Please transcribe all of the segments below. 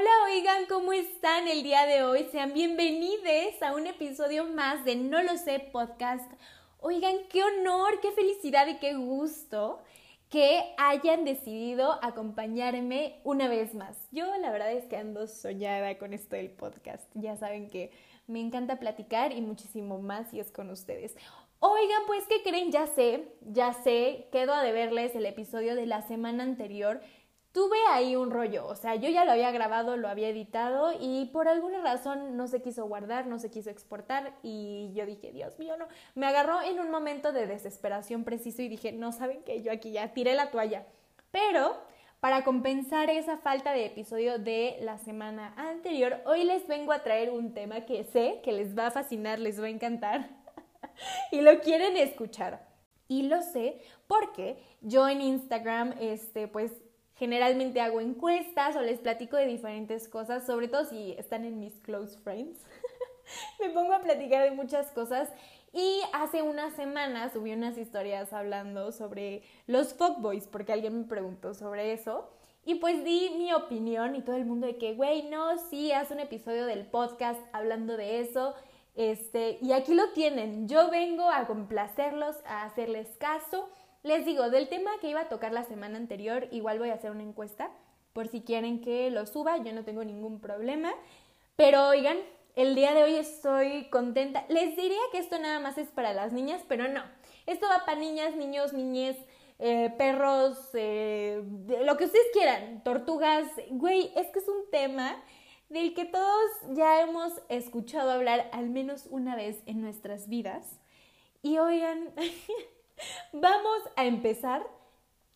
Hola, oigan, ¿cómo están el día de hoy? Sean bienvenidos a un episodio más de No lo sé podcast. Oigan, qué honor, qué felicidad y qué gusto que hayan decidido acompañarme una vez más. Yo la verdad es que ando soñada con esto del podcast. Ya saben que me encanta platicar y muchísimo más si es con ustedes. Oigan, pues, ¿qué creen? Ya sé, ya sé, quedo a deberles el episodio de la semana anterior tuve ahí un rollo, o sea, yo ya lo había grabado, lo había editado y por alguna razón no se quiso guardar, no se quiso exportar y yo dije, Dios mío, no, me agarró en un momento de desesperación preciso y dije, no saben que yo aquí ya tiré la toalla, pero para compensar esa falta de episodio de la semana anterior, hoy les vengo a traer un tema que sé que les va a fascinar, les va a encantar y lo quieren escuchar. Y lo sé porque yo en Instagram, este, pues Generalmente hago encuestas o les platico de diferentes cosas, sobre todo si están en mis close friends. Me pongo a platicar de muchas cosas y hace unas semanas subí unas historias hablando sobre los fuckboys, porque alguien me preguntó sobre eso. Y pues di mi opinión y todo el mundo de que, güey, no, sí, haz un episodio del podcast hablando de eso. Este, y aquí lo tienen. Yo vengo a complacerlos, a hacerles caso les digo, del tema que iba a tocar la semana anterior, igual voy a hacer una encuesta por si quieren que lo suba, yo no tengo ningún problema. Pero oigan, el día de hoy estoy contenta. Les diría que esto nada más es para las niñas, pero no. Esto va para niñas, niños, niñez, eh, perros, eh, lo que ustedes quieran, tortugas. Güey, es que es un tema del que todos ya hemos escuchado hablar al menos una vez en nuestras vidas. Y oigan, Vamos a empezar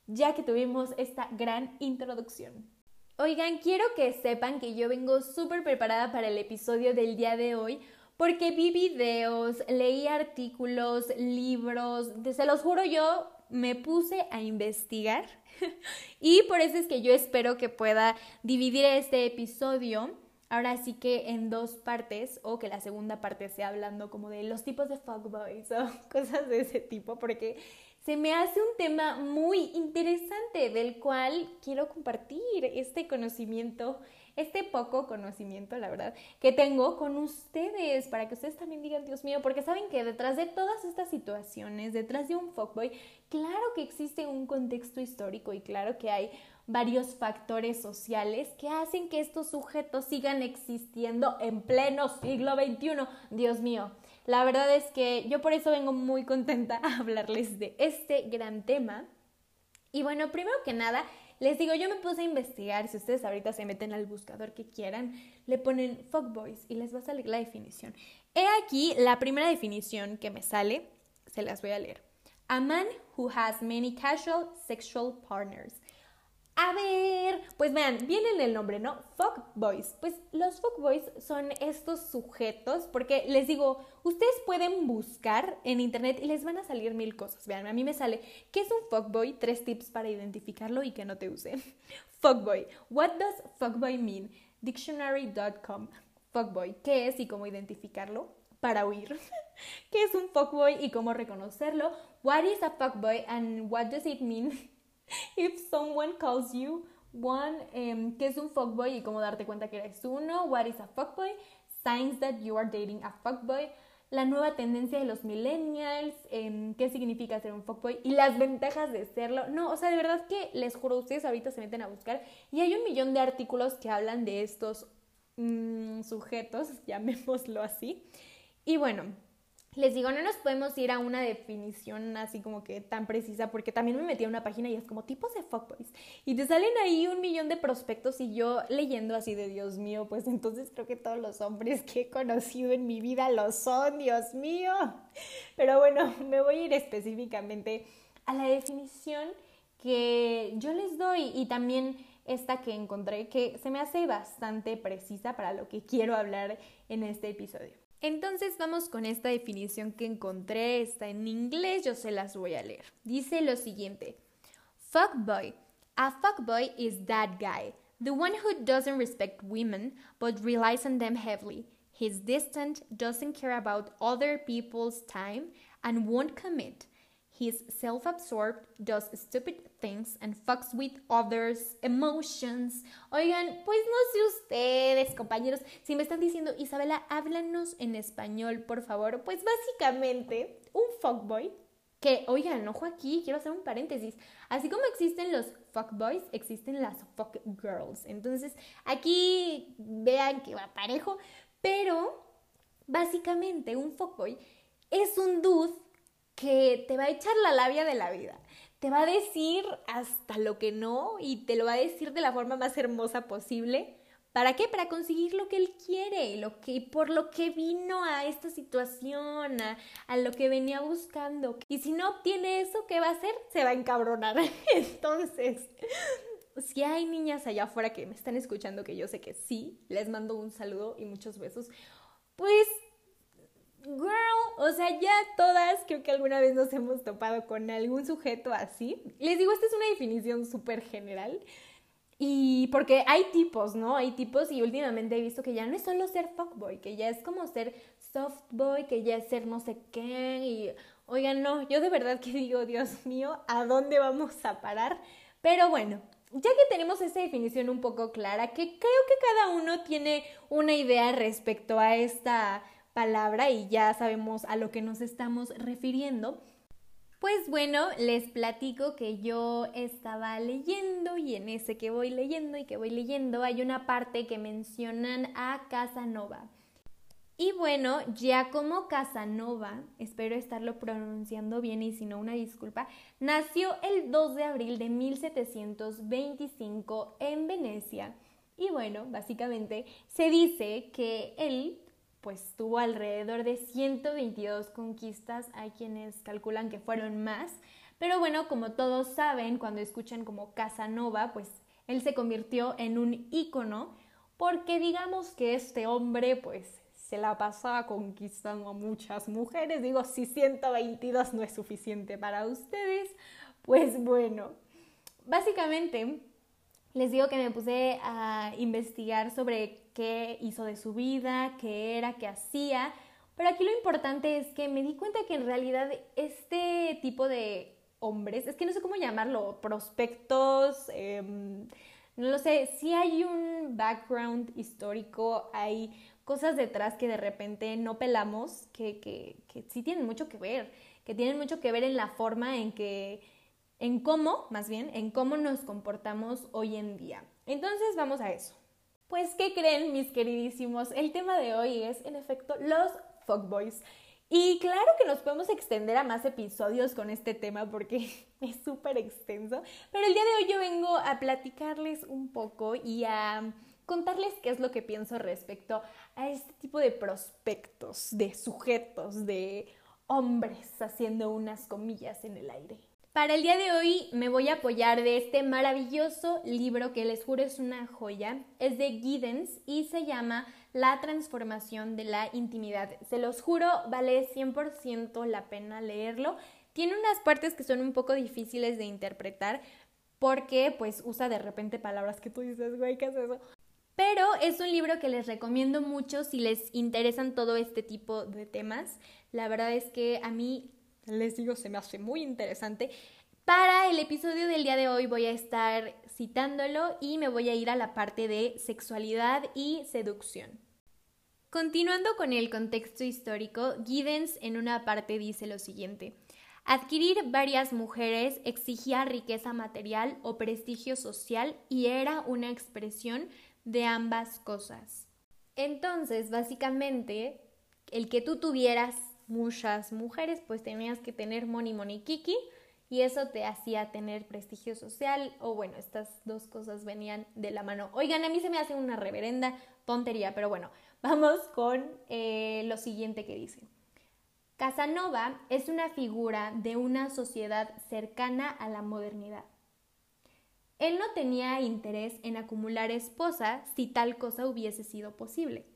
ya que tuvimos esta gran introducción. Oigan, quiero que sepan que yo vengo súper preparada para el episodio del día de hoy porque vi videos, leí artículos, libros, se los juro yo me puse a investigar y por eso es que yo espero que pueda dividir este episodio ahora sí que en dos partes o que la segunda parte sea hablando como de los tipos de fuckboys o cosas de ese tipo porque se me hace un tema muy interesante del cual quiero compartir este conocimiento, este poco conocimiento, la verdad, que tengo con ustedes para que ustedes también digan, Dios mío, porque saben que detrás de todas estas situaciones, detrás de un fuckboy, claro que existe un contexto histórico y claro que hay varios factores sociales que hacen que estos sujetos sigan existiendo en pleno siglo XXI. Dios mío, la verdad es que yo por eso vengo muy contenta a hablarles de este gran tema. Y bueno, primero que nada, les digo, yo me puse a investigar, si ustedes ahorita se meten al buscador que quieran, le ponen fuckboys y les va a salir la definición. He aquí la primera definición que me sale, se las voy a leer. A man who has many casual sexual partners. A ver, pues vean, viene en el nombre, ¿no? Fuck boys. Pues los fuck boys son estos sujetos, porque les digo, ustedes pueden buscar en internet y les van a salir mil cosas. Vean, a mí me sale, ¿qué es un fuckboy? Tres tips para identificarlo y que no te use. fuckboy. What does fuckboy mean? Dictionary.com. Fuckboy. ¿Qué es y cómo identificarlo? Para huir. ¿Qué es un fuckboy y cómo reconocerlo? What is a fuckboy and what does it mean? If someone calls you one, um, ¿qué es un fuckboy y cómo darte cuenta que eres uno? What is a fuckboy? Signs that you are dating a fuckboy. La nueva tendencia de los millennials, um, qué significa ser un fuckboy y las ventajas de serlo. No, o sea, de verdad que les juro, ustedes ahorita se meten a buscar y hay un millón de artículos que hablan de estos mm, sujetos, llamémoslo así. Y bueno, les digo, no nos podemos ir a una definición así como que tan precisa, porque también me metí a una página y es como tipos de fuckboys. Y te salen ahí un millón de prospectos y yo leyendo así de Dios mío, pues entonces creo que todos los hombres que he conocido en mi vida lo son, Dios mío. Pero bueno, me voy a ir específicamente a la definición que yo les doy y también esta que encontré que se me hace bastante precisa para lo que quiero hablar en este episodio. Entonces vamos con esta definición que encontré, está en inglés, yo se las voy a leer. Dice lo siguiente, fuckboy. A fuckboy is that guy, the one who doesn't respect women but relies on them heavily. He's distant, doesn't care about other people's time, and won't commit. He's self absorbed, does stupid things, and fucks with others' emotions. Oigan, pues no sé ustedes, compañeros, si me están diciendo, Isabela, háblanos en español, por favor. Pues básicamente, un fuckboy que, oigan, ojo aquí, quiero hacer un paréntesis. Así como existen los fuckboys, existen las fuckgirls. Entonces, aquí vean que va parejo, pero básicamente un fuckboy es un dude que te va a echar la labia de la vida. Te va a decir hasta lo que no y te lo va a decir de la forma más hermosa posible. ¿Para qué? Para conseguir lo que él quiere, lo que, por lo que vino a esta situación, a, a, lo que venía buscando. Y si no obtiene eso, ¿qué va a hacer? Se va a encabronar. Entonces, si hay niñas allá afuera que me están escuchando, que yo sé que sí, les mando un saludo y muchos besos, pues girl, o sea, ya todas creo que alguna vez nos hemos topado con algún sujeto así. Les digo, esta es una definición súper general. Y porque hay tipos, ¿no? Hay tipos y últimamente he visto que ya no es solo ser fuckboy, que ya es como ser softboy, que ya es ser no sé qué. Y oigan, no, yo de verdad que digo, Dios mío, ¿a dónde vamos a parar? Pero bueno, ya que tenemos esa definición un poco clara, que creo que cada uno tiene una idea respecto a esta palabra y ya sabemos a lo que nos estamos refiriendo. Pues bueno, les platico que yo estaba leyendo y en ese que voy leyendo y que voy leyendo hay una parte que mencionan a Casanova. Y bueno, Giacomo Casanova, espero estarlo pronunciando bien y si no una disculpa, nació el 2 de abril de 1725 en Venecia. Y bueno, básicamente se dice que él pues tuvo alrededor de 122 conquistas, hay quienes calculan que fueron más, pero bueno, como todos saben, cuando escuchan como Casanova, pues él se convirtió en un ícono porque digamos que este hombre pues se la pasaba conquistando a muchas mujeres, digo, si 122 no es suficiente para ustedes, pues bueno, básicamente les digo que me puse a investigar sobre qué hizo de su vida, qué era, qué hacía. Pero aquí lo importante es que me di cuenta que en realidad este tipo de hombres, es que no sé cómo llamarlo, prospectos, em, no lo sé, si hay un background histórico, hay cosas detrás que de repente no pelamos, que, que, que sí tienen mucho que ver, que tienen mucho que ver en la forma en que, en cómo, más bien, en cómo nos comportamos hoy en día. Entonces vamos a eso. Pues, ¿qué creen mis queridísimos? El tema de hoy es, en efecto, los fuckboys. Y claro que nos podemos extender a más episodios con este tema porque es súper extenso, pero el día de hoy yo vengo a platicarles un poco y a contarles qué es lo que pienso respecto a este tipo de prospectos, de sujetos, de hombres haciendo unas comillas en el aire. Para el día de hoy me voy a apoyar de este maravilloso libro que les juro es una joya. Es de Giddens y se llama La transformación de la intimidad. Se los juro, vale 100% la pena leerlo. Tiene unas partes que son un poco difíciles de interpretar porque pues usa de repente palabras que tú dices, güey, ¿qué es eso? Pero es un libro que les recomiendo mucho si les interesan todo este tipo de temas. La verdad es que a mí les digo, se me hace muy interesante. Para el episodio del día de hoy voy a estar citándolo y me voy a ir a la parte de sexualidad y seducción. Continuando con el contexto histórico, Giddens en una parte dice lo siguiente. Adquirir varias mujeres exigía riqueza material o prestigio social y era una expresión de ambas cosas. Entonces, básicamente, el que tú tuvieras muchas mujeres, pues tenías que tener money, money, kiki y eso te hacía tener prestigio social o bueno, estas dos cosas venían de la mano. Oigan, a mí se me hace una reverenda tontería, pero bueno, vamos con eh, lo siguiente que dice. Casanova es una figura de una sociedad cercana a la modernidad. Él no tenía interés en acumular esposa si tal cosa hubiese sido posible.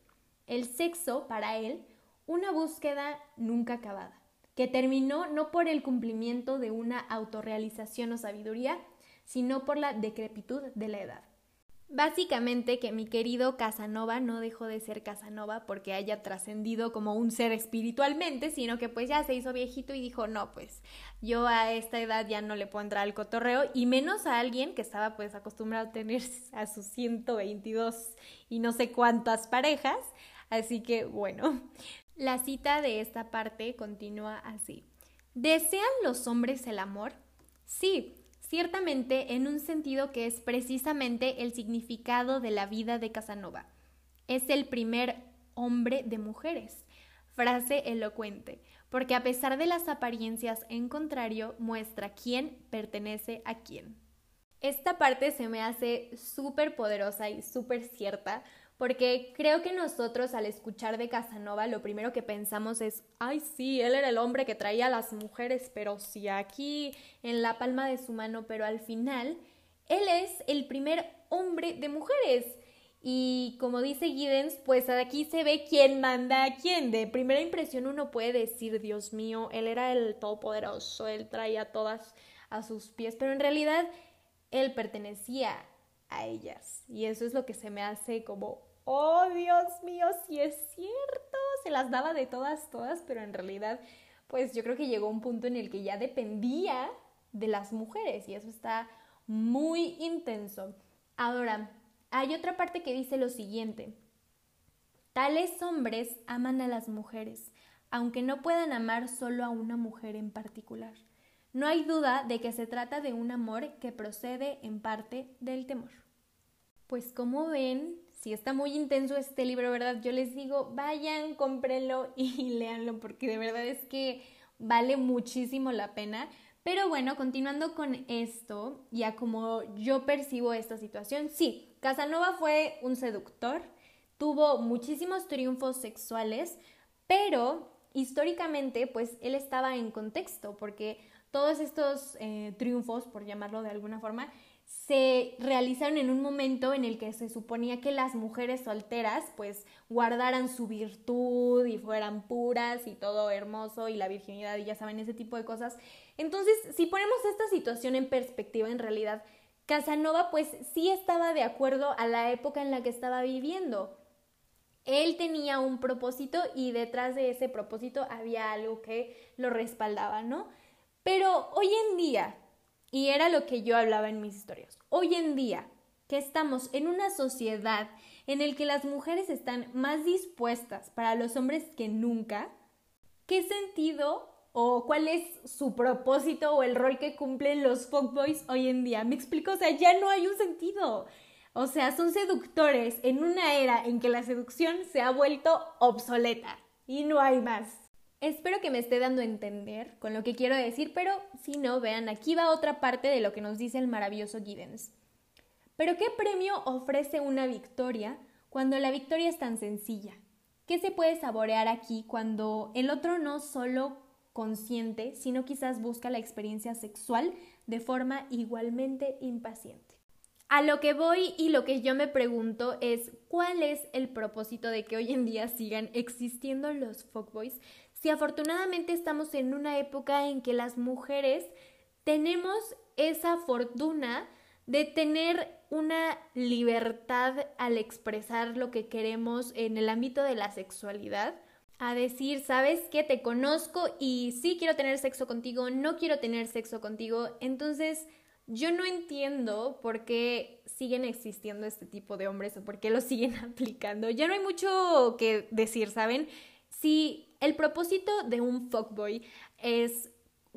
El sexo para él una búsqueda nunca acabada, que terminó no por el cumplimiento de una autorrealización o sabiduría, sino por la decrepitud de la edad. Básicamente que mi querido Casanova no dejó de ser Casanova porque haya trascendido como un ser espiritualmente, sino que pues ya se hizo viejito y dijo, no, pues yo a esta edad ya no le puedo entrar al cotorreo y menos a alguien que estaba pues acostumbrado a tener a sus 122 y no sé cuántas parejas. Así que bueno, la cita de esta parte continúa así. ¿Desean los hombres el amor? Sí, ciertamente en un sentido que es precisamente el significado de la vida de Casanova. Es el primer hombre de mujeres. Frase elocuente, porque a pesar de las apariencias en contrario, muestra quién pertenece a quién. Esta parte se me hace súper poderosa y súper cierta, porque creo que nosotros al escuchar de Casanova lo primero que pensamos es, ay sí, él era el hombre que traía a las mujeres, pero sí aquí en la palma de su mano, pero al final él es el primer hombre de mujeres. Y como dice Giddens, pues aquí se ve quién manda a quién. De primera impresión uno puede decir, Dios mío, él era el todopoderoso, él traía todas a sus pies, pero en realidad él pertenecía a ellas. Y eso es lo que se me hace como oh Dios mío, si es cierto, se las daba de todas, todas, pero en realidad, pues yo creo que llegó un punto en el que ya dependía de las mujeres y eso está muy intenso. Ahora, hay otra parte que dice lo siguiente, tales hombres aman a las mujeres, aunque no puedan amar solo a una mujer en particular. No hay duda de que se trata de un amor que procede en parte del temor. Pues como ven, si está muy intenso este libro, ¿verdad? Yo les digo, vayan, cómprenlo y léanlo porque de verdad es que vale muchísimo la pena. Pero bueno, continuando con esto, ya como yo percibo esta situación, sí, Casanova fue un seductor, tuvo muchísimos triunfos sexuales, pero históricamente pues él estaba en contexto porque todos estos eh, triunfos, por llamarlo de alguna forma, se realizaron en un momento en el que se suponía que las mujeres solteras pues guardaran su virtud y fueran puras y todo hermoso y la virginidad y ya saben ese tipo de cosas. Entonces, si ponemos esta situación en perspectiva, en realidad, Casanova pues sí estaba de acuerdo a la época en la que estaba viviendo. Él tenía un propósito y detrás de ese propósito había algo que lo respaldaba, ¿no? Pero hoy en día, y era lo que yo hablaba en mis historias. Hoy en día, que estamos en una sociedad en el que las mujeres están más dispuestas para los hombres que nunca, ¿qué sentido o cuál es su propósito o el rol que cumplen los fuckboys hoy en día? Me explico, o sea, ya no hay un sentido. O sea, son seductores en una era en que la seducción se ha vuelto obsoleta y no hay más. Espero que me esté dando a entender con lo que quiero decir, pero si no, vean, aquí va otra parte de lo que nos dice el maravilloso Giddens. Pero ¿qué premio ofrece una victoria cuando la victoria es tan sencilla? ¿Qué se puede saborear aquí cuando el otro no solo consciente, sino quizás busca la experiencia sexual de forma igualmente impaciente? A lo que voy y lo que yo me pregunto es cuál es el propósito de que hoy en día sigan existiendo los fuckboys si afortunadamente estamos en una época en que las mujeres tenemos esa fortuna de tener una libertad al expresar lo que queremos en el ámbito de la sexualidad, a decir, sabes que te conozco y sí quiero tener sexo contigo, no quiero tener sexo contigo, entonces yo no entiendo por qué siguen existiendo este tipo de hombres o por qué lo siguen aplicando. Ya no hay mucho que decir, ¿saben? Si el propósito de un fuckboy es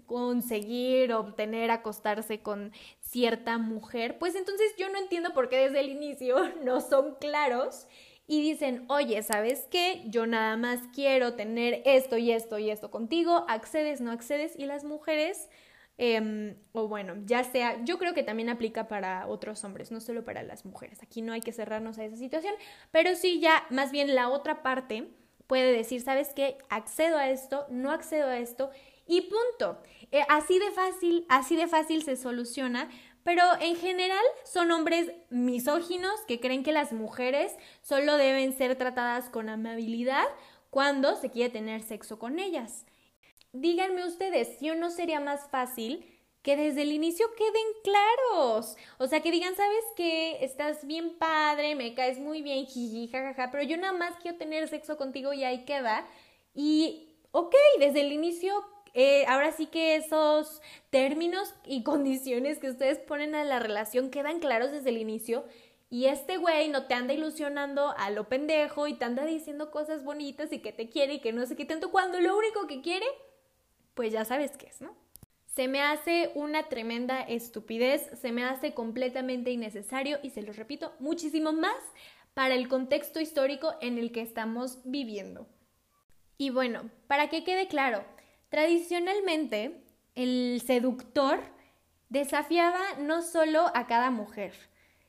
conseguir, obtener, acostarse con cierta mujer, pues entonces yo no entiendo por qué desde el inicio no son claros y dicen, oye, ¿sabes qué? Yo nada más quiero tener esto y esto y esto contigo, accedes, no accedes, y las mujeres, em, o bueno, ya sea, yo creo que también aplica para otros hombres, no solo para las mujeres, aquí no hay que cerrarnos a esa situación, pero sí ya más bien la otra parte puede decir, ¿sabes qué? Accedo a esto, no accedo a esto y punto. Eh, así de fácil, así de fácil se soluciona, pero en general son hombres misóginos que creen que las mujeres solo deben ser tratadas con amabilidad cuando se quiere tener sexo con ellas. Díganme ustedes, si o no sería más fácil que desde el inicio queden claros. O sea, que digan, ¿sabes qué? Estás bien padre, me caes muy bien, jiji, jajaja, pero yo nada más quiero tener sexo contigo y ahí queda. Y, ok, desde el inicio, eh, ahora sí que esos términos y condiciones que ustedes ponen a la relación quedan claros desde el inicio. Y este güey no te anda ilusionando a lo pendejo y te anda diciendo cosas bonitas y que te quiere y que no sé qué tanto, cuando lo único que quiere, pues ya sabes qué es, ¿no? Se me hace una tremenda estupidez, se me hace completamente innecesario y se lo repito, muchísimo más para el contexto histórico en el que estamos viviendo. Y bueno, para que quede claro, tradicionalmente el seductor desafiaba no solo a cada mujer,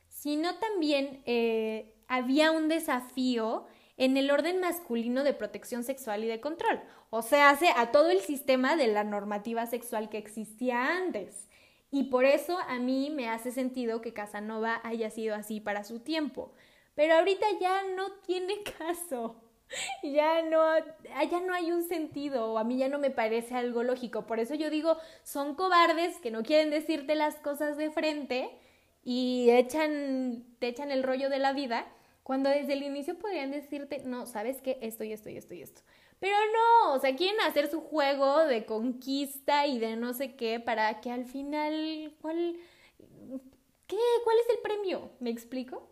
sino también eh, había un desafío en el orden masculino de protección sexual y de control. O sea, hace a todo el sistema de la normativa sexual que existía antes. Y por eso a mí me hace sentido que Casanova haya sido así para su tiempo. Pero ahorita ya no tiene caso. Ya no, ya no hay un sentido, a mí ya no me parece algo lógico. Por eso yo digo, son cobardes que no quieren decirte las cosas de frente y te echan el rollo de la vida cuando desde el inicio podrían decirte, no, sabes qué, esto y esto y esto y esto. Pero no, o sea, quieren hacer su juego de conquista y de no sé qué para que al final, ¿cuál, qué, cuál es el premio? ¿Me explico?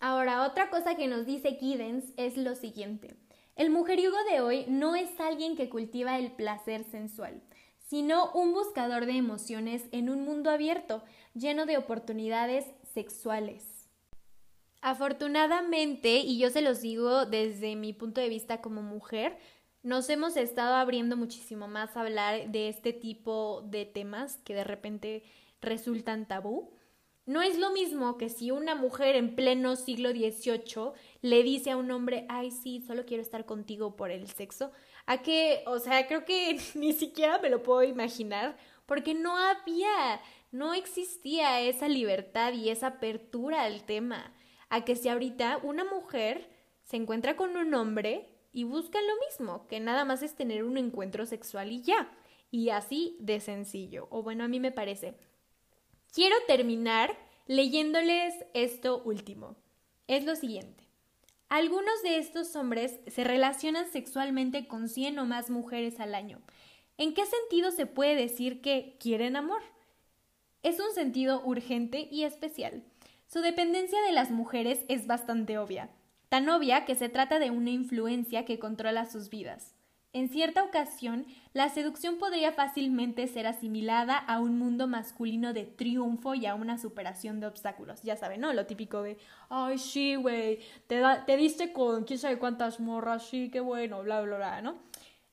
Ahora, otra cosa que nos dice Giddens es lo siguiente. El mujeriego de hoy no es alguien que cultiva el placer sensual, sino un buscador de emociones en un mundo abierto, lleno de oportunidades sexuales. Afortunadamente, y yo se los digo desde mi punto de vista como mujer, nos hemos estado abriendo muchísimo más a hablar de este tipo de temas que de repente resultan tabú. No es lo mismo que si una mujer en pleno siglo XVIII le dice a un hombre, ay, sí, solo quiero estar contigo por el sexo, a que, o sea, creo que ni siquiera me lo puedo imaginar, porque no había, no existía esa libertad y esa apertura al tema a que si ahorita una mujer se encuentra con un hombre y buscan lo mismo, que nada más es tener un encuentro sexual y ya. Y así de sencillo, o bueno, a mí me parece. Quiero terminar leyéndoles esto último. Es lo siguiente. Algunos de estos hombres se relacionan sexualmente con 100 o más mujeres al año. ¿En qué sentido se puede decir que quieren amor? Es un sentido urgente y especial. Su dependencia de las mujeres es bastante obvia, tan obvia que se trata de una influencia que controla sus vidas. En cierta ocasión, la seducción podría fácilmente ser asimilada a un mundo masculino de triunfo y a una superación de obstáculos. Ya saben, ¿no? Lo típico de, ay, sí, güey, te, te diste con quién sabe cuántas morras, sí, qué bueno, bla, bla, bla, ¿no?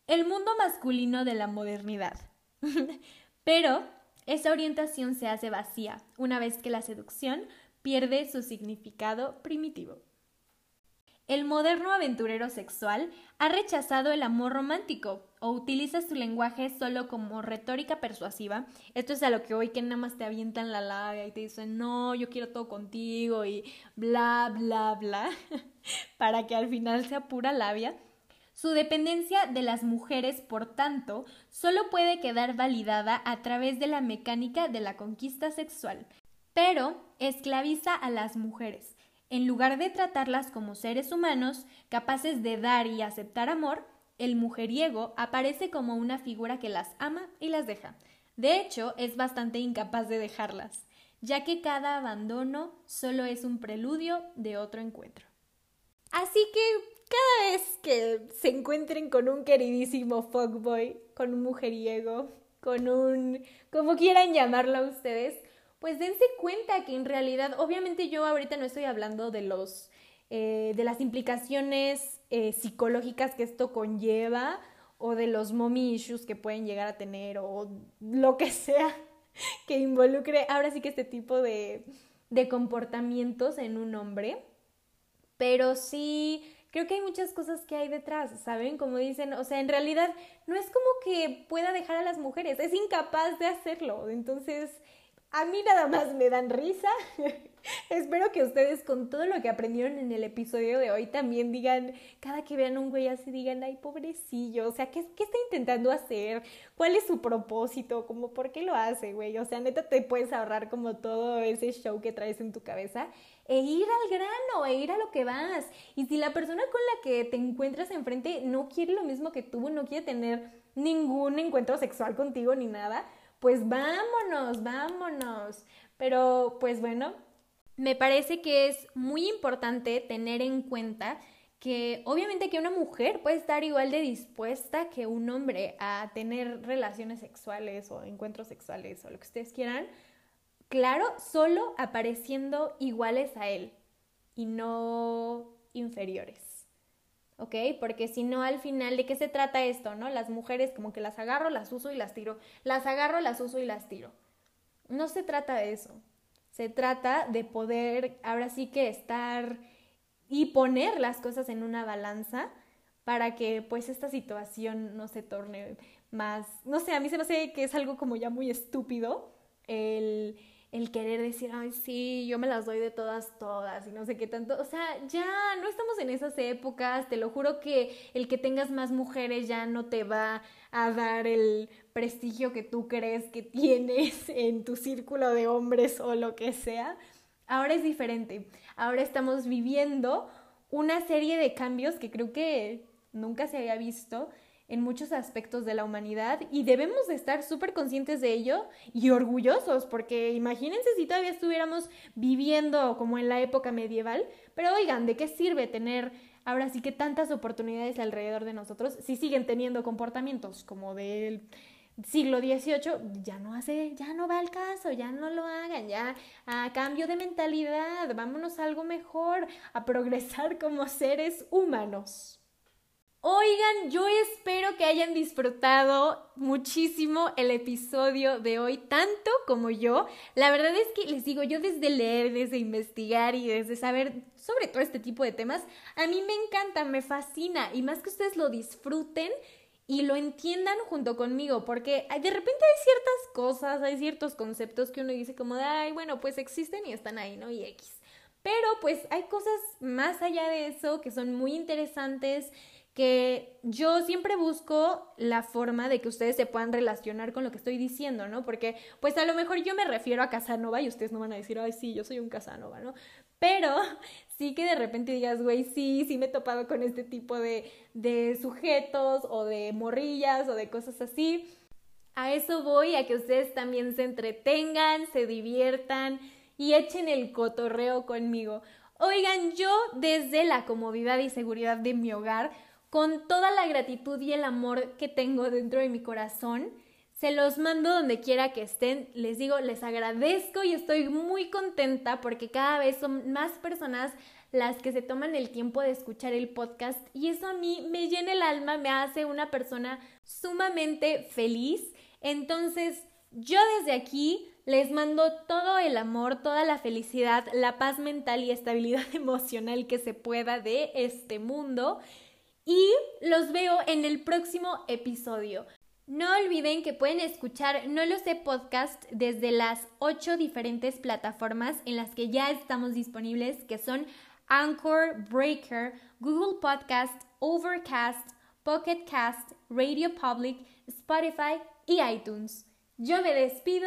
El mundo masculino de la modernidad. Pero esa orientación se hace vacía una vez que la seducción pierde su significado primitivo. El moderno aventurero sexual ha rechazado el amor romántico o utiliza su lenguaje solo como retórica persuasiva. Esto es a lo que hoy que nada más te avientan la labia y te dicen, no, yo quiero todo contigo y bla, bla, bla, para que al final sea pura labia. Su dependencia de las mujeres, por tanto, solo puede quedar validada a través de la mecánica de la conquista sexual, pero esclaviza a las mujeres. En lugar de tratarlas como seres humanos, capaces de dar y aceptar amor, el mujeriego aparece como una figura que las ama y las deja. De hecho, es bastante incapaz de dejarlas, ya que cada abandono solo es un preludio de otro encuentro. Así que cada vez que se encuentren con un queridísimo fuckboy, con un mujeriego, con un... como quieran llamarlo ustedes, pues dense cuenta que en realidad, obviamente yo ahorita no estoy hablando de los, eh, de las implicaciones eh, psicológicas que esto conlleva o de los mommy issues que pueden llegar a tener o lo que sea que involucre ahora sí que este tipo de, de comportamientos en un hombre, pero sí creo que hay muchas cosas que hay detrás, ¿saben? Como dicen, o sea, en realidad no es como que pueda dejar a las mujeres, es incapaz de hacerlo. Entonces, a mí nada más me dan risa Espero que ustedes con todo lo que aprendieron en el episodio de hoy también digan, cada que vean un güey así digan, ay, pobrecillo, o sea, ¿qué, ¿qué, está intentando hacer? ¿Cuál es su propósito? Como, ¿por qué lo hace, güey? O sea, neta te puedes ahorrar como todo ese show que traes en tu cabeza e ir al grano, e ir a lo que vas. Y si la persona con la que te encuentras enfrente no quiere lo mismo que tú, no quiere tener ningún encuentro sexual contigo ni nada, pues vámonos, vámonos. Pero pues bueno, me parece que es muy importante tener en cuenta que obviamente que una mujer puede estar igual de dispuesta que un hombre a tener relaciones sexuales o encuentros sexuales o lo que ustedes quieran, claro, solo apareciendo iguales a él y no inferiores. ¿Ok? Porque si no, al final, ¿de qué se trata esto, no? Las mujeres como que las agarro, las uso y las tiro. Las agarro, las uso y las tiro. No se trata de eso. Se trata de poder ahora sí que estar y poner las cosas en una balanza para que pues esta situación no se torne más, no sé, a mí se me hace que es algo como ya muy estúpido el el querer decir, ay, sí, yo me las doy de todas, todas, y no sé qué tanto. O sea, ya no estamos en esas épocas, te lo juro que el que tengas más mujeres ya no te va a dar el prestigio que tú crees que tienes en tu círculo de hombres o lo que sea. Ahora es diferente. Ahora estamos viviendo una serie de cambios que creo que nunca se había visto en muchos aspectos de la humanidad y debemos de estar súper conscientes de ello y orgullosos, porque imagínense si todavía estuviéramos viviendo como en la época medieval, pero oigan, ¿de qué sirve tener ahora sí que tantas oportunidades alrededor de nosotros si siguen teniendo comportamientos como del siglo XVIII? Ya no hace, ya no va al caso, ya no lo hagan, ya a cambio de mentalidad, vámonos a algo mejor, a progresar como seres humanos. Oigan, yo espero que hayan disfrutado muchísimo el episodio de hoy, tanto como yo. La verdad es que les digo, yo desde leer, desde investigar y desde saber sobre todo este tipo de temas, a mí me encanta, me fascina y más que ustedes lo disfruten y lo entiendan junto conmigo, porque de repente hay ciertas cosas, hay ciertos conceptos que uno dice como de, ay, bueno, pues existen y están ahí, ¿no? Y X. Pero pues hay cosas más allá de eso que son muy interesantes que yo siempre busco la forma de que ustedes se puedan relacionar con lo que estoy diciendo, ¿no? Porque pues a lo mejor yo me refiero a Casanova y ustedes no van a decir, ay, sí, yo soy un Casanova, ¿no? Pero sí que de repente digas, güey, sí, sí me he topado con este tipo de, de sujetos o de morrillas o de cosas así. A eso voy, a que ustedes también se entretengan, se diviertan y echen el cotorreo conmigo. Oigan, yo desde la comodidad y seguridad de mi hogar, con toda la gratitud y el amor que tengo dentro de mi corazón. Se los mando donde quiera que estén. Les digo, les agradezco y estoy muy contenta porque cada vez son más personas las que se toman el tiempo de escuchar el podcast y eso a mí me llena el alma, me hace una persona sumamente feliz. Entonces, yo desde aquí les mando todo el amor, toda la felicidad, la paz mental y estabilidad emocional que se pueda de este mundo y los veo en el próximo episodio. No olviden que pueden escuchar No lo sé podcast desde las ocho diferentes plataformas en las que ya estamos disponibles, que son Anchor, Breaker, Google Podcast, Overcast, Pocket Cast, Radio Public, Spotify y iTunes. Yo me despido